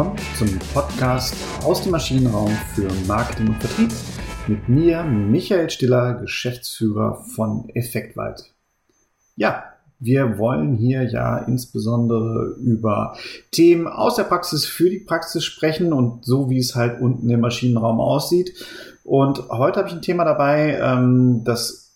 willkommen zum Podcast aus dem Maschinenraum für Marketing und Vertrieb mit mir, Michael Stiller, Geschäftsführer von Effektwald. Ja, wir wollen hier ja insbesondere über Themen aus der Praxis für die Praxis sprechen und so wie es halt unten im Maschinenraum aussieht. Und heute habe ich ein Thema dabei, ähm, das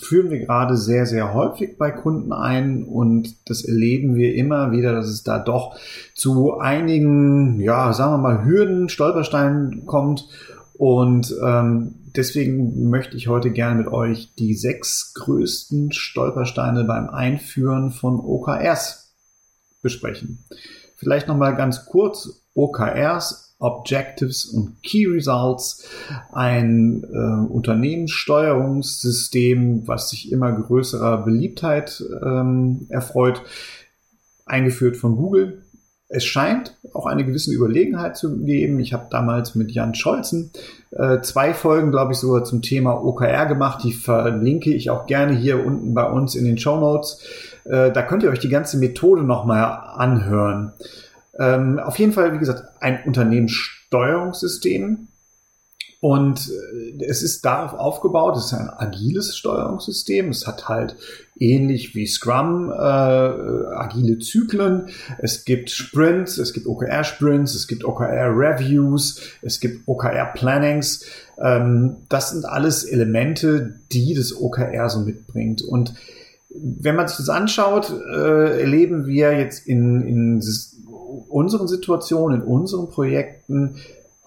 führen wir gerade sehr, sehr häufig bei Kunden ein und das erleben wir immer wieder, dass es da doch zu einigen, ja, sagen wir mal, Hürden, Stolpersteinen kommt. Und ähm, deswegen möchte ich heute gerne mit euch die sechs größten Stolpersteine beim Einführen von OKRs besprechen. Vielleicht nochmal ganz kurz. OKRs Objectives und Key Results, ein äh, Unternehmenssteuerungssystem, was sich immer größerer Beliebtheit ähm, erfreut, eingeführt von Google. Es scheint auch eine gewisse Überlegenheit zu geben. Ich habe damals mit Jan Scholzen äh, zwei Folgen, glaube ich, sogar zum Thema OKR gemacht. Die verlinke ich auch gerne hier unten bei uns in den Show Notes. Äh, da könnt ihr euch die ganze Methode nochmal anhören. Ähm, auf jeden Fall, wie gesagt, ein Unternehmenssteuerungssystem. Und äh, es ist darauf aufgebaut, es ist ein agiles Steuerungssystem. Es hat halt ähnlich wie Scrum äh, agile Zyklen. Es gibt Sprints, es gibt OKR-Sprints, es gibt OKR-Reviews, es gibt OKR-Plannings. Ähm, das sind alles Elemente, die das OKR so mitbringt. Und wenn man sich das anschaut, äh, erleben wir jetzt in, in unseren Situationen, in unseren Projekten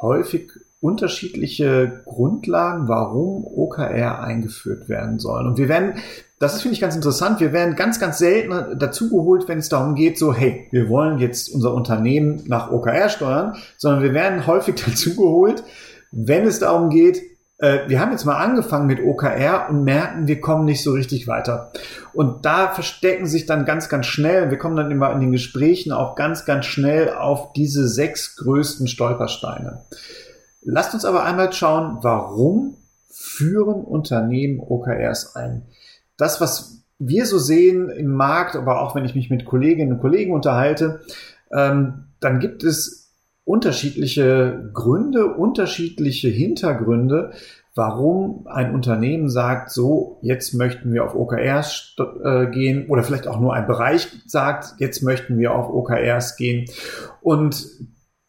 häufig unterschiedliche Grundlagen, warum OKR eingeführt werden sollen. Und wir werden, das ist finde ich ganz interessant, wir werden ganz, ganz selten dazugeholt, wenn es darum geht, so, hey, wir wollen jetzt unser Unternehmen nach OKR steuern, sondern wir werden häufig dazugeholt, wenn es darum geht, äh, wir haben jetzt mal angefangen mit OKR und merken, wir kommen nicht so richtig weiter. Und da verstecken sich dann ganz, ganz schnell, wir kommen dann immer in den Gesprächen auch ganz, ganz schnell auf diese sechs größten Stolpersteine. Lasst uns aber einmal schauen, warum führen Unternehmen OKRs ein? Das, was wir so sehen im Markt, aber auch wenn ich mich mit Kolleginnen und Kollegen unterhalte, ähm, dann gibt es unterschiedliche Gründe, unterschiedliche Hintergründe, warum ein Unternehmen sagt, so, jetzt möchten wir auf OKRs äh, gehen oder vielleicht auch nur ein Bereich sagt, jetzt möchten wir auf OKRs gehen. Und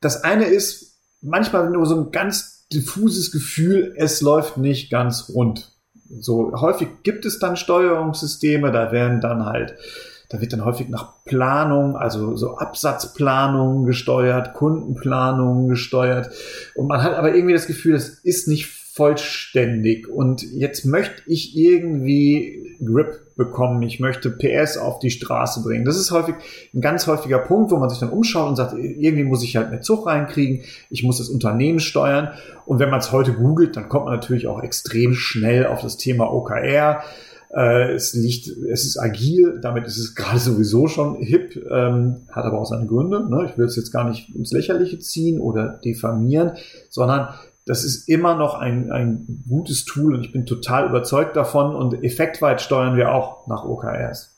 das eine ist manchmal nur so ein ganz diffuses Gefühl, es läuft nicht ganz rund. So häufig gibt es dann Steuerungssysteme, da werden dann halt da wird dann häufig nach Planung, also so Absatzplanung gesteuert, Kundenplanung gesteuert. Und man hat aber irgendwie das Gefühl, das ist nicht vollständig. Und jetzt möchte ich irgendwie Grip bekommen. Ich möchte PS auf die Straße bringen. Das ist häufig ein ganz häufiger Punkt, wo man sich dann umschaut und sagt, irgendwie muss ich halt mehr Zug reinkriegen. Ich muss das Unternehmen steuern. Und wenn man es heute googelt, dann kommt man natürlich auch extrem schnell auf das Thema OKR. Äh, es liegt, es ist agil, damit ist es gerade sowieso schon hip, ähm, hat aber auch seine Gründe. Ne? Ich will es jetzt gar nicht ins Lächerliche ziehen oder diffamieren, sondern das ist immer noch ein, ein gutes Tool und ich bin total überzeugt davon und effektweit steuern wir auch nach OKRs.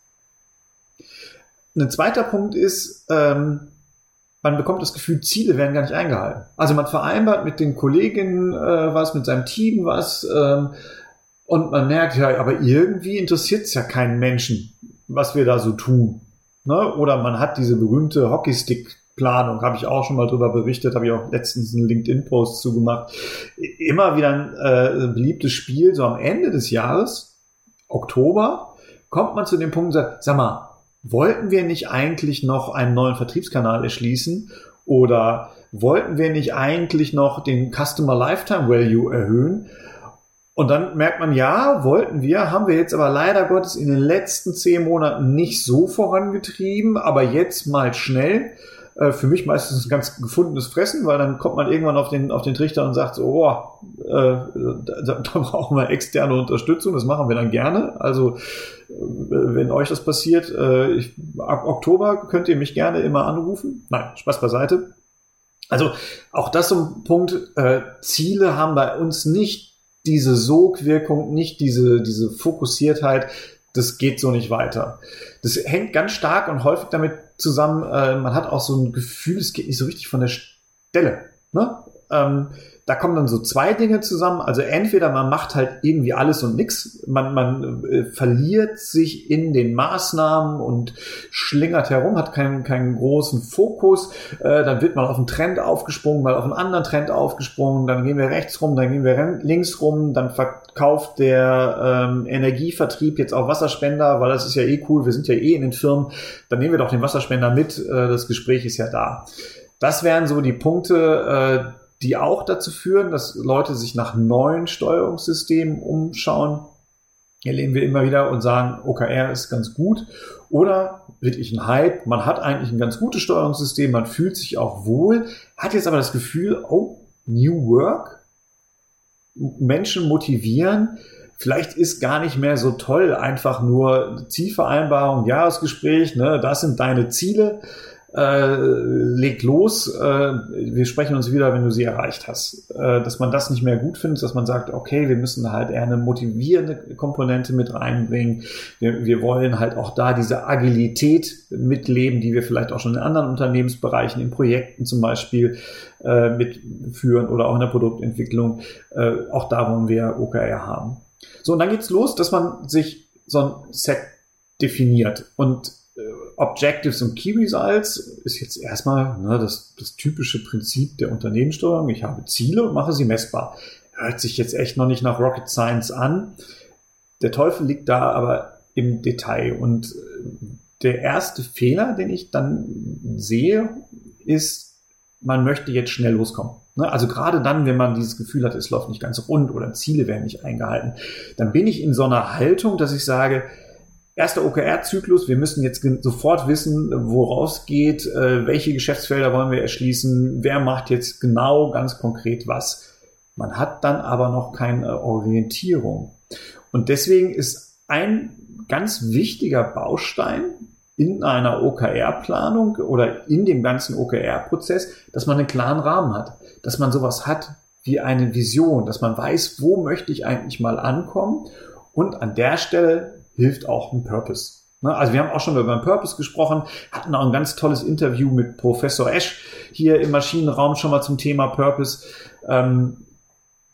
Ein zweiter Punkt ist, ähm, man bekommt das Gefühl, Ziele werden gar nicht eingehalten. Also man vereinbart mit den Kolleginnen äh, was, mit seinem Team was, ähm, und man merkt ja, aber irgendwie interessiert es ja keinen Menschen, was wir da so tun. Ne? Oder man hat diese berühmte Hockeystick-Planung, habe ich auch schon mal drüber berichtet, habe ich auch letztens einen LinkedIn-Post zugemacht. Immer wieder ein äh, beliebtes Spiel, so am Ende des Jahres, Oktober, kommt man zu dem Punkt und sagt, sag mal, wollten wir nicht eigentlich noch einen neuen Vertriebskanal erschließen? Oder wollten wir nicht eigentlich noch den Customer Lifetime Value erhöhen? Und dann merkt man, ja, wollten wir, haben wir jetzt aber leider Gottes in den letzten zehn Monaten nicht so vorangetrieben, aber jetzt mal schnell. Äh, für mich meistens ein ganz gefundenes Fressen, weil dann kommt man irgendwann auf den, auf den Trichter und sagt so, oh, äh, da, da brauchen wir externe Unterstützung, das machen wir dann gerne. Also, äh, wenn euch das passiert, äh, ich, ab Oktober könnt ihr mich gerne immer anrufen. Nein, Spaß beiseite. Also, auch das so ein Punkt, Ziele haben bei uns nicht diese Sogwirkung, nicht diese, diese Fokussiertheit, das geht so nicht weiter. Das hängt ganz stark und häufig damit zusammen, äh, man hat auch so ein Gefühl, es geht nicht so richtig von der Stelle. Ne? Ähm, da kommen dann so zwei Dinge zusammen. Also entweder man macht halt irgendwie alles und nix, man, man äh, verliert sich in den Maßnahmen und schlingert herum, hat keinen, keinen großen Fokus. Äh, dann wird man auf einen Trend aufgesprungen, mal auf einen anderen Trend aufgesprungen, dann gehen wir rechts rum, dann gehen wir links rum, dann verkauft der ähm, Energievertrieb jetzt auch Wasserspender, weil das ist ja eh cool, wir sind ja eh in den Firmen, dann nehmen wir doch den Wasserspender mit, äh, das Gespräch ist ja da. Das wären so die Punkte, äh, die auch dazu führen, dass Leute sich nach neuen Steuerungssystemen umschauen. Erleben wir immer wieder und sagen, OKR ist ganz gut. Oder wirklich ein Hype, man hat eigentlich ein ganz gutes Steuerungssystem, man fühlt sich auch wohl, hat jetzt aber das Gefühl, oh, New Work, Menschen motivieren, vielleicht ist gar nicht mehr so toll, einfach nur Zielvereinbarung, Jahresgespräch, ne, das sind deine Ziele, äh, leg los, äh, wir sprechen uns wieder, wenn du sie erreicht hast. Äh, dass man das nicht mehr gut findet, dass man sagt, okay, wir müssen halt eher eine motivierende Komponente mit reinbringen. Wir, wir wollen halt auch da diese Agilität mitleben, die wir vielleicht auch schon in anderen Unternehmensbereichen, in Projekten zum Beispiel äh, mitführen oder auch in der Produktentwicklung. Äh, auch da wollen wir OKR haben. So, und dann geht's los, dass man sich so ein Set definiert und Objectives und Key Results ist jetzt erstmal ne, das, das typische Prinzip der Unternehmenssteuerung. Ich habe Ziele und mache sie messbar. Hört sich jetzt echt noch nicht nach Rocket Science an. Der Teufel liegt da aber im Detail. Und äh, der erste Fehler, den ich dann sehe, ist, man möchte jetzt schnell loskommen. Ne, also gerade dann, wenn man dieses Gefühl hat, es läuft nicht ganz rund oder Ziele werden nicht eingehalten, dann bin ich in so einer Haltung, dass ich sage, erster OKR-Zyklus. Wir müssen jetzt sofort wissen, woraus geht, äh, welche Geschäftsfelder wollen wir erschließen, wer macht jetzt genau ganz konkret was. Man hat dann aber noch keine Orientierung. Und deswegen ist ein ganz wichtiger Baustein in einer OKR-Planung oder in dem ganzen OKR-Prozess, dass man einen klaren Rahmen hat, dass man sowas hat wie eine Vision, dass man weiß, wo möchte ich eigentlich mal ankommen und an der Stelle hilft auch ein Purpose. Ne, also wir haben auch schon über einen Purpose gesprochen, hatten auch ein ganz tolles Interview mit Professor Esch hier im Maschinenraum schon mal zum Thema Purpose. Ähm,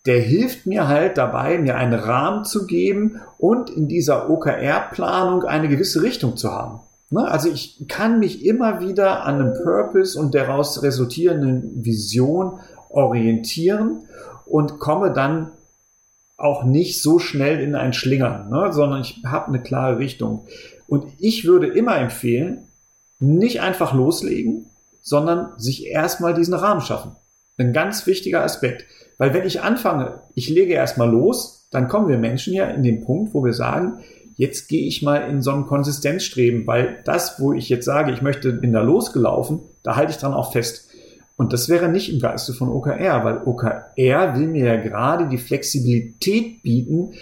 der hilft mir halt dabei, mir einen Rahmen zu geben und in dieser OKR-Planung eine gewisse Richtung zu haben. Ne, also ich kann mich immer wieder an einem Purpose und daraus resultierenden Vision orientieren und komme dann auch nicht so schnell in ein Schlingern, ne, sondern ich habe eine klare Richtung. Und ich würde immer empfehlen, nicht einfach loslegen, sondern sich erstmal diesen Rahmen schaffen. Ein ganz wichtiger Aspekt. Weil wenn ich anfange, ich lege erstmal los, dann kommen wir Menschen ja in den Punkt, wo wir sagen, jetzt gehe ich mal in so ein Konsistenzstreben, weil das, wo ich jetzt sage, ich möchte, bin da losgelaufen, da halte ich dran auch fest. Und das wäre nicht im Geiste von OKR, weil OKR will mir ja gerade die Flexibilität bieten,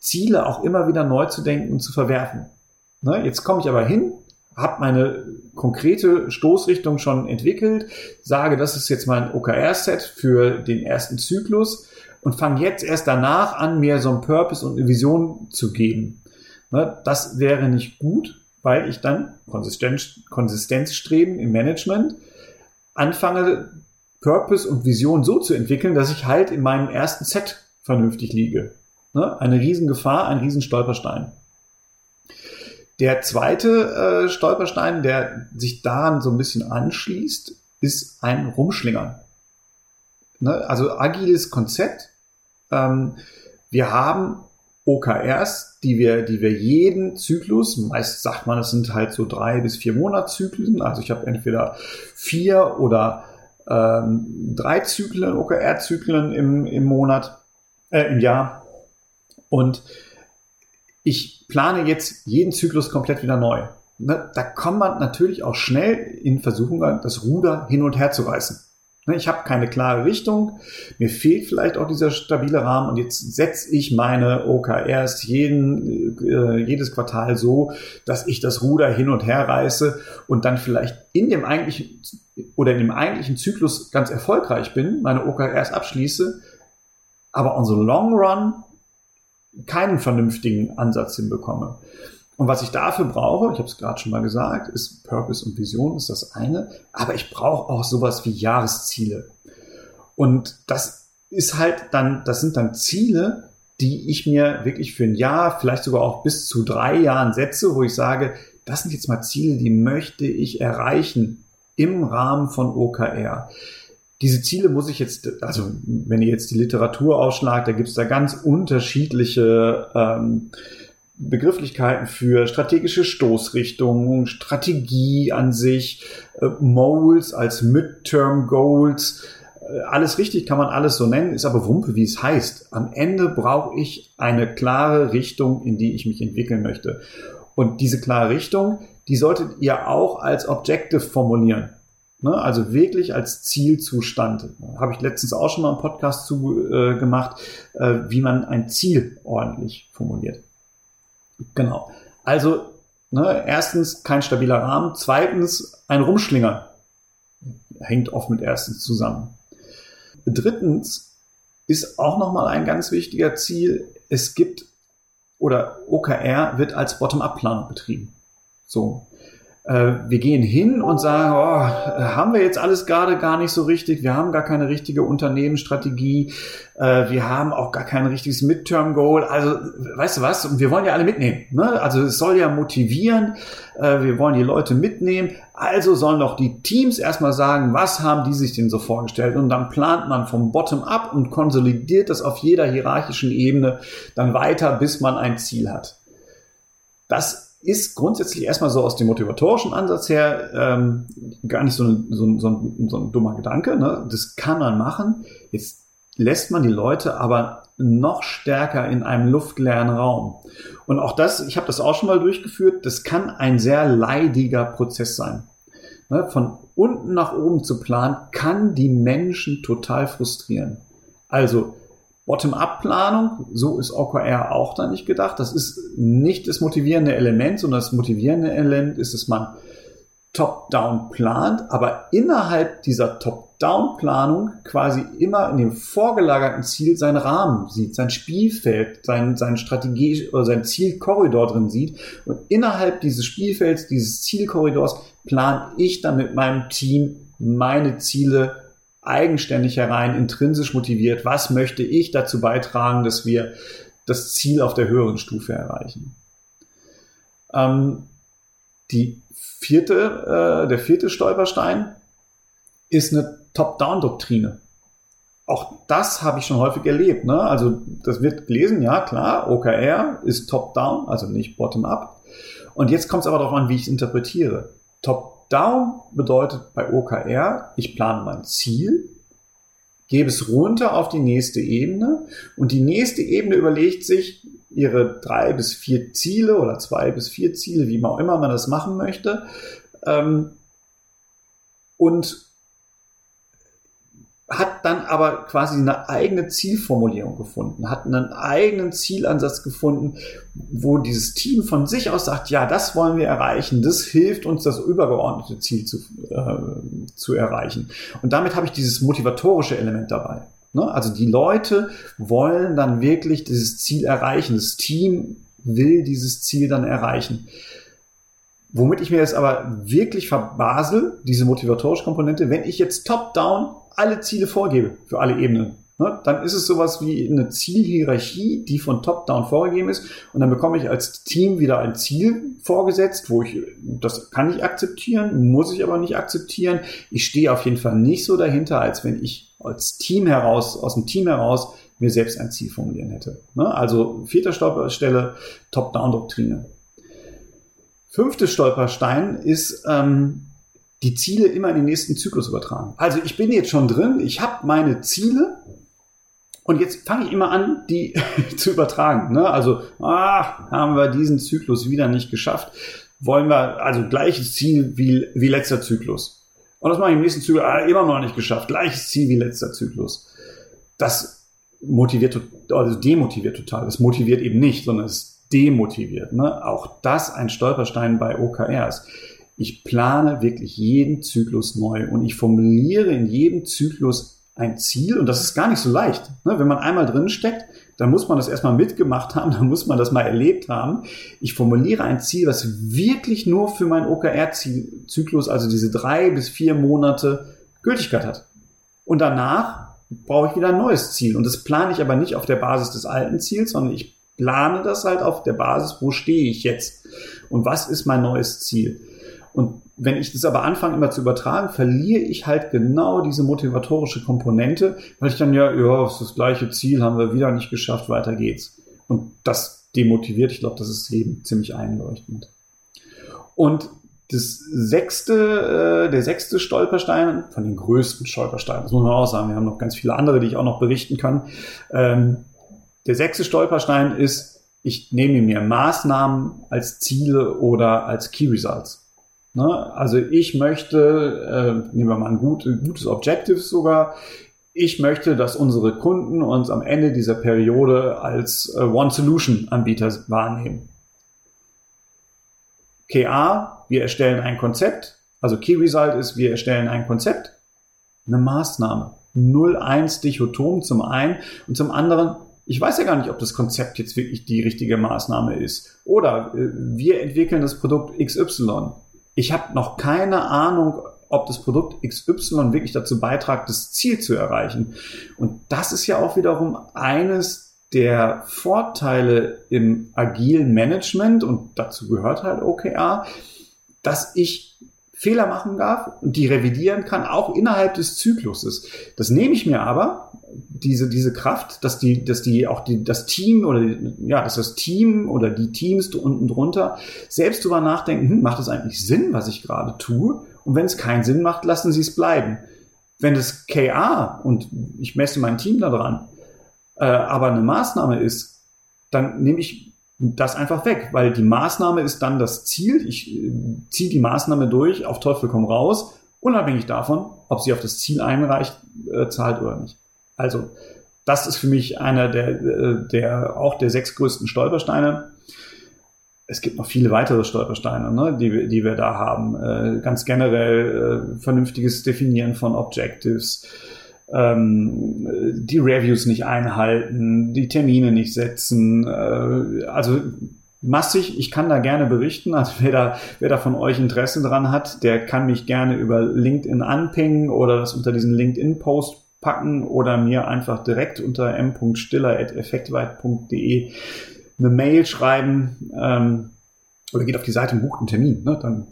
Ziele auch immer wieder neu zu denken und zu verwerfen. Ne, jetzt komme ich aber hin, habe meine konkrete Stoßrichtung schon entwickelt, sage, das ist jetzt mein OKR-Set für den ersten Zyklus und fange jetzt erst danach an, mir so ein Purpose und eine Vision zu geben. Ne, das wäre nicht gut, weil ich dann Konsistenz, Konsistenzstreben im Management anfange, Purpose und Vision so zu entwickeln, dass ich halt in meinem ersten Set vernünftig liege. Ne? Eine Riesengefahr, ein Riesenstolperstein. Der zweite äh, Stolperstein, der sich daran so ein bisschen anschließt, ist ein Rumschlingern. Ne? Also agiles Konzept. Ähm, wir haben OKRs, die wir, die wir jeden Zyklus, meist sagt man, es sind halt so drei bis vier Monatszyklen, also ich habe entweder vier oder ähm, drei Zyklen, OKR-Zyklen im, im Monat, äh, im Jahr. Und ich plane jetzt jeden Zyklus komplett wieder neu. Ne, da kommt man natürlich auch schnell in Versuchung, das Ruder hin und her zu reißen. Ne, ich habe keine klare Richtung. Mir fehlt vielleicht auch dieser stabile Rahmen und jetzt setze ich meine OKRs jeden, äh, jedes Quartal so, dass ich das Ruder hin und her reiße und dann vielleicht in dem eigentlichen oder in dem eigentlichen Zyklus ganz erfolgreich bin, meine OKRs abschließe, aber on the long run keinen vernünftigen Ansatz hinbekomme. Und was ich dafür brauche, ich habe es gerade schon mal gesagt, ist Purpose und Vision ist das eine, aber ich brauche auch sowas wie Jahresziele. Und das ist halt dann, das sind dann Ziele, die ich mir wirklich für ein Jahr, vielleicht sogar auch bis zu drei Jahren setze, wo ich sage, das sind jetzt mal Ziele, die möchte ich erreichen im Rahmen von OKR. Diese Ziele muss ich jetzt, also wenn ihr jetzt die Literatur ausschlagt, da gibt es da ganz unterschiedliche ähm, Begrifflichkeiten für strategische Stoßrichtungen, Strategie an sich, äh, Moles als Midterm Goals. Äh, alles richtig, kann man alles so nennen, ist aber Wumpe, wie es heißt. Am Ende brauche ich eine klare Richtung, in die ich mich entwickeln möchte. Und diese klare Richtung, die solltet ihr auch als Objective formulieren. Ne? Also wirklich als Zielzustand. Habe ich letztens auch schon mal einen Podcast zu äh, gemacht, äh, wie man ein Ziel ordentlich formuliert. Genau. Also, ne, erstens kein stabiler Rahmen. Zweitens ein Rumschlinger. Hängt oft mit erstens zusammen. Drittens ist auch nochmal ein ganz wichtiger Ziel. Es gibt oder OKR wird als Bottom-up-Planung betrieben. So. Äh, wir gehen hin und sagen, oh, haben wir jetzt alles gerade gar nicht so richtig, wir haben gar keine richtige Unternehmensstrategie, äh, wir haben auch gar kein richtiges Midterm-Goal. Also, weißt du was, wir wollen ja alle mitnehmen. Ne? Also es soll ja motivieren, äh, wir wollen die Leute mitnehmen. Also sollen doch die Teams erstmal sagen, was haben die sich denn so vorgestellt? Und dann plant man vom Bottom-up und konsolidiert das auf jeder hierarchischen Ebene dann weiter, bis man ein Ziel hat. Das ist grundsätzlich erstmal so aus dem motivatorischen Ansatz her ähm, gar nicht so, ein, so, so, ein, so ein dummer Gedanke. Ne? Das kann man machen. Jetzt lässt man die Leute aber noch stärker in einem luftleeren Raum. Und auch das, ich habe das auch schon mal durchgeführt, das kann ein sehr leidiger Prozess sein. Ne? Von unten nach oben zu planen, kann die Menschen total frustrieren. Also Bottom-up-Planung, so ist OKR auch da nicht gedacht. Das ist nicht das motivierende Element, sondern das motivierende Element ist, dass man top-down plant, aber innerhalb dieser Top-down-Planung quasi immer in dem vorgelagerten Ziel seinen Rahmen sieht, sein Spielfeld, sein, sein Strategie oder sein Zielkorridor drin sieht. Und innerhalb dieses Spielfelds, dieses Zielkorridors, plane ich dann mit meinem Team meine Ziele eigenständig herein, intrinsisch motiviert, was möchte ich dazu beitragen, dass wir das Ziel auf der höheren Stufe erreichen. Ähm, die vierte, äh, der vierte Stolperstein ist eine Top-Down-Doktrine. Auch das habe ich schon häufig erlebt. Ne? Also das wird gelesen, ja klar, OKR ist Top-Down, also nicht Bottom-up. Und jetzt kommt es aber darauf an, wie ich es interpretiere. Top Down bedeutet bei OKR, ich plane mein Ziel, gebe es runter auf die nächste Ebene und die nächste Ebene überlegt sich ihre drei bis vier Ziele oder zwei bis vier Ziele, wie auch immer man das machen möchte. Ähm, und hat dann aber quasi eine eigene Zielformulierung gefunden, hat einen eigenen Zielansatz gefunden, wo dieses Team von sich aus sagt, ja, das wollen wir erreichen, das hilft uns, das übergeordnete Ziel zu, äh, zu erreichen. Und damit habe ich dieses motivatorische Element dabei. Ne? Also die Leute wollen dann wirklich dieses Ziel erreichen, das Team will dieses Ziel dann erreichen. Womit ich mir jetzt aber wirklich verbasel, diese motivatorische Komponente, wenn ich jetzt top-down alle Ziele vorgebe für alle Ebenen, ne, dann ist es sowas wie eine Zielhierarchie, die von top-down vorgegeben ist. Und dann bekomme ich als Team wieder ein Ziel vorgesetzt, wo ich, das kann ich akzeptieren, muss ich aber nicht akzeptieren. Ich stehe auf jeden Fall nicht so dahinter, als wenn ich als Team heraus, aus dem Team heraus, mir selbst ein Ziel formulieren hätte. Ne? Also vierter Stolperstelle, Top-Down-Doktrine. Fünfte Stolperstein ist, ähm, die Ziele immer in den nächsten Zyklus übertragen. Also ich bin jetzt schon drin, ich habe meine Ziele und jetzt fange ich immer an, die zu übertragen. Ne? Also, ah, haben wir diesen Zyklus wieder nicht geschafft. Wollen wir, also gleiches Ziel wie, wie letzter Zyklus. Und das mache ich im nächsten Zyklus, ah, immer noch nicht geschafft. Gleiches Ziel wie letzter Zyklus. Das motiviert, also demotiviert total. Das motiviert eben nicht, sondern es demotiviert. Ne? Auch das ein Stolperstein bei OKRs. Ich plane wirklich jeden Zyklus neu und ich formuliere in jedem Zyklus ein Ziel und das ist gar nicht so leicht. Ne? Wenn man einmal drin steckt, dann muss man das erstmal mitgemacht haben, dann muss man das mal erlebt haben. Ich formuliere ein Ziel, was wirklich nur für meinen OKR-Zyklus, also diese drei bis vier Monate Gültigkeit hat. Und danach brauche ich wieder ein neues Ziel. Und das plane ich aber nicht auf der Basis des alten Ziels, sondern ich plane das halt auf der Basis, wo stehe ich jetzt und was ist mein neues Ziel. Und wenn ich das aber anfange immer zu übertragen, verliere ich halt genau diese motivatorische Komponente, weil ich dann ja, ja, ist das gleiche Ziel haben wir wieder nicht geschafft, weiter geht's. Und das demotiviert, ich glaube, das ist eben ziemlich einleuchtend. Und das sechste, äh, der sechste Stolperstein, von den größten Stolpersteinen, das muss man auch sagen, wir haben noch ganz viele andere, die ich auch noch berichten kann. Ähm, der sechste Stolperstein ist, ich nehme mir Maßnahmen als Ziele oder als Key Results. Ne? Also ich möchte, äh, nehmen wir mal ein, gut, ein gutes Objective sogar, ich möchte, dass unsere Kunden uns am Ende dieser Periode als äh, One-Solution-Anbieter wahrnehmen. KA, wir erstellen ein Konzept. Also Key Result ist, wir erstellen ein Konzept, eine Maßnahme. 0-1 Dichotom zum einen und zum anderen, ich weiß ja gar nicht, ob das Konzept jetzt wirklich die richtige Maßnahme ist. Oder äh, wir entwickeln das Produkt XY ich habe noch keine Ahnung, ob das Produkt XY wirklich dazu beiträgt, das Ziel zu erreichen. Und das ist ja auch wiederum eines der Vorteile im agilen Management und dazu gehört halt OKR, dass ich Fehler machen darf und die revidieren kann, auch innerhalb des Zykluses. Das nehme ich mir aber, diese, diese Kraft, dass die, dass die auch die, das Team oder die, ja, dass das Team oder die Teams unten drunter selbst drüber nachdenken, hm, macht es eigentlich Sinn, was ich gerade tue? Und wenn es keinen Sinn macht, lassen sie es bleiben. Wenn das KA und ich messe mein Team daran, äh, aber eine Maßnahme ist, dann nehme ich das einfach weg, weil die Maßnahme ist dann das Ziel. Ich äh, ziehe die Maßnahme durch, auf Teufel komm raus, unabhängig davon, ob sie auf das Ziel einreicht, äh, zahlt oder nicht. Also, das ist für mich einer der, äh, der, auch der sechs größten Stolpersteine. Es gibt noch viele weitere Stolpersteine, ne, die, die wir da haben. Äh, ganz generell äh, vernünftiges Definieren von Objectives, ähm, die Reviews nicht einhalten, die Termine nicht setzen. Äh, also massig. Ich kann da gerne berichten. Also wer da, wer da von euch Interesse dran hat, der kann mich gerne über LinkedIn anpingen oder das unter diesen LinkedIn-Post packen oder mir einfach direkt unter m.stiller.effektweit.de eine Mail schreiben ähm, oder geht auf die Seite und bucht einen Termin. Ne? Dann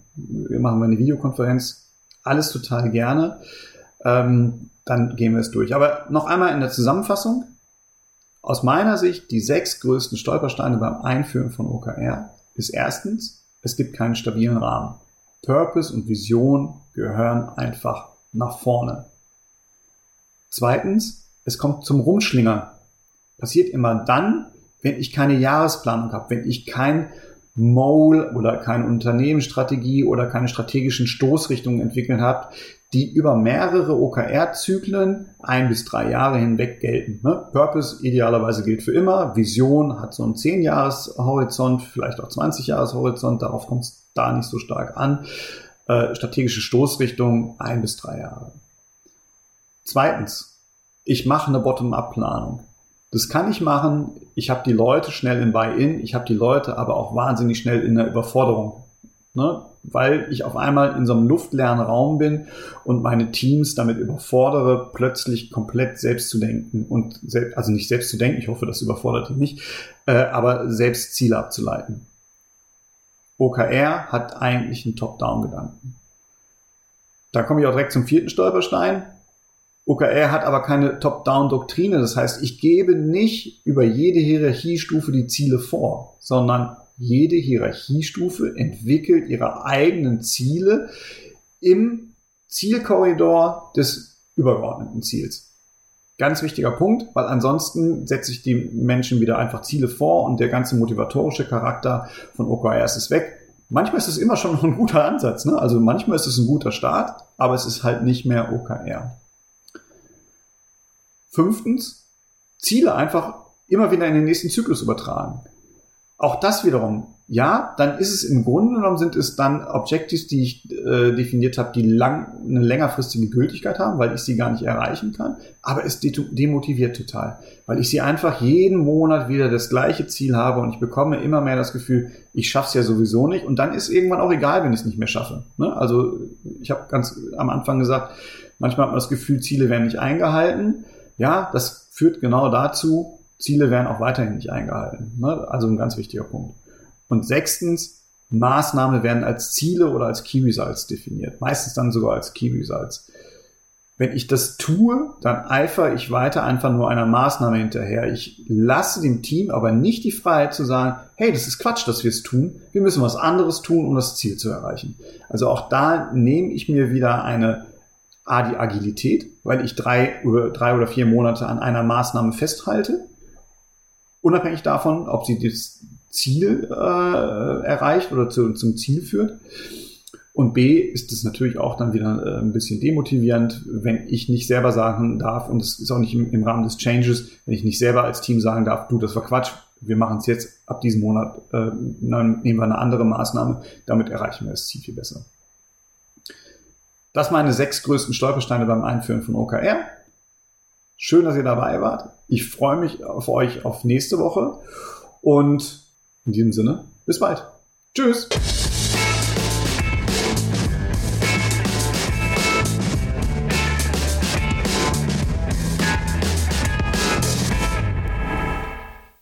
machen wir eine Videokonferenz. Alles total gerne. Ähm, dann gehen wir es durch. Aber noch einmal in der Zusammenfassung. Aus meiner Sicht die sechs größten Stolpersteine beim Einführen von OKR ist erstens, es gibt keinen stabilen Rahmen. Purpose und Vision gehören einfach nach vorne. Zweitens, es kommt zum Rumschlingern. Passiert immer dann, wenn ich keine Jahresplanung habe, wenn ich kein Mole oder keine Unternehmensstrategie oder keine strategischen Stoßrichtungen entwickelt habe, die über mehrere OKR-Zyklen ein bis drei Jahre hinweg gelten. Ne? Purpose idealerweise gilt für immer. Vision hat so einen 10-Jahres-Horizont, vielleicht auch 20-Jahres-Horizont. Darauf kommt es da nicht so stark an. Äh, strategische Stoßrichtung ein bis drei Jahre. Zweitens, ich mache eine Bottom-up-Planung. Das kann ich machen. Ich habe die Leute schnell im Buy-in, ich habe die Leute aber auch wahnsinnig schnell in der Überforderung. Ne? Weil ich auf einmal in so einem luftleeren Raum bin und meine Teams damit überfordere, plötzlich komplett selbst zu denken und selbst, also nicht selbst zu denken, ich hoffe, das überfordert ihn nicht, äh, aber selbst Ziele abzuleiten. OKR hat eigentlich einen Top-Down-Gedanken. Da komme ich auch direkt zum vierten Stolperstein. OKR hat aber keine Top-Down-Doktrine. Das heißt, ich gebe nicht über jede Hierarchiestufe die Ziele vor, sondern jede Hierarchiestufe entwickelt ihre eigenen Ziele im Zielkorridor des übergeordneten Ziels. Ganz wichtiger Punkt, weil ansonsten setze ich die Menschen wieder einfach Ziele vor und der ganze motivatorische Charakter von OKRs ist weg. Manchmal ist es immer schon noch ein guter Ansatz, ne? also manchmal ist es ein guter Start, aber es ist halt nicht mehr OKR. Fünftens, Ziele einfach immer wieder in den nächsten Zyklus übertragen. Auch das wiederum, ja, dann ist es im Grunde genommen sind es dann Objectives, die ich äh, definiert habe, die lang, eine längerfristige Gültigkeit haben, weil ich sie gar nicht erreichen kann. Aber es demotiviert total, weil ich sie einfach jeden Monat wieder das gleiche Ziel habe und ich bekomme immer mehr das Gefühl, ich schaffe es ja sowieso nicht. Und dann ist irgendwann auch egal, wenn ich es nicht mehr schaffe. Ne? Also ich habe ganz am Anfang gesagt, manchmal hat man das Gefühl, Ziele werden nicht eingehalten. Ja, das führt genau dazu, Ziele werden auch weiterhin nicht eingehalten. Ne? Also ein ganz wichtiger Punkt. Und sechstens, Maßnahmen werden als Ziele oder als Key Results definiert. Meistens dann sogar als Key Results. Wenn ich das tue, dann eifere ich weiter einfach nur einer Maßnahme hinterher. Ich lasse dem Team aber nicht die Freiheit zu sagen, hey, das ist Quatsch, dass wir es tun. Wir müssen was anderes tun, um das Ziel zu erreichen. Also auch da nehme ich mir wieder eine A, die Agilität, weil ich drei oder, drei oder vier Monate an einer Maßnahme festhalte unabhängig davon, ob sie das Ziel äh, erreicht oder zu, zum Ziel führt. Und B ist es natürlich auch dann wieder äh, ein bisschen demotivierend, wenn ich nicht selber sagen darf, und es ist auch nicht im, im, Rahmen des Changes, wenn ich nicht selber als Team sagen darf, du, das war Quatsch, wir machen es jetzt ab diesem Monat, äh, dann nehmen wir eine andere Maßnahme, damit erreichen wir das Ziel viel besser. Das meine sechs größten Stolpersteine beim Einführen von OKR. Schön, dass ihr dabei wart. Ich freue mich auf euch auf nächste Woche und in diesem Sinne, bis bald. Tschüss.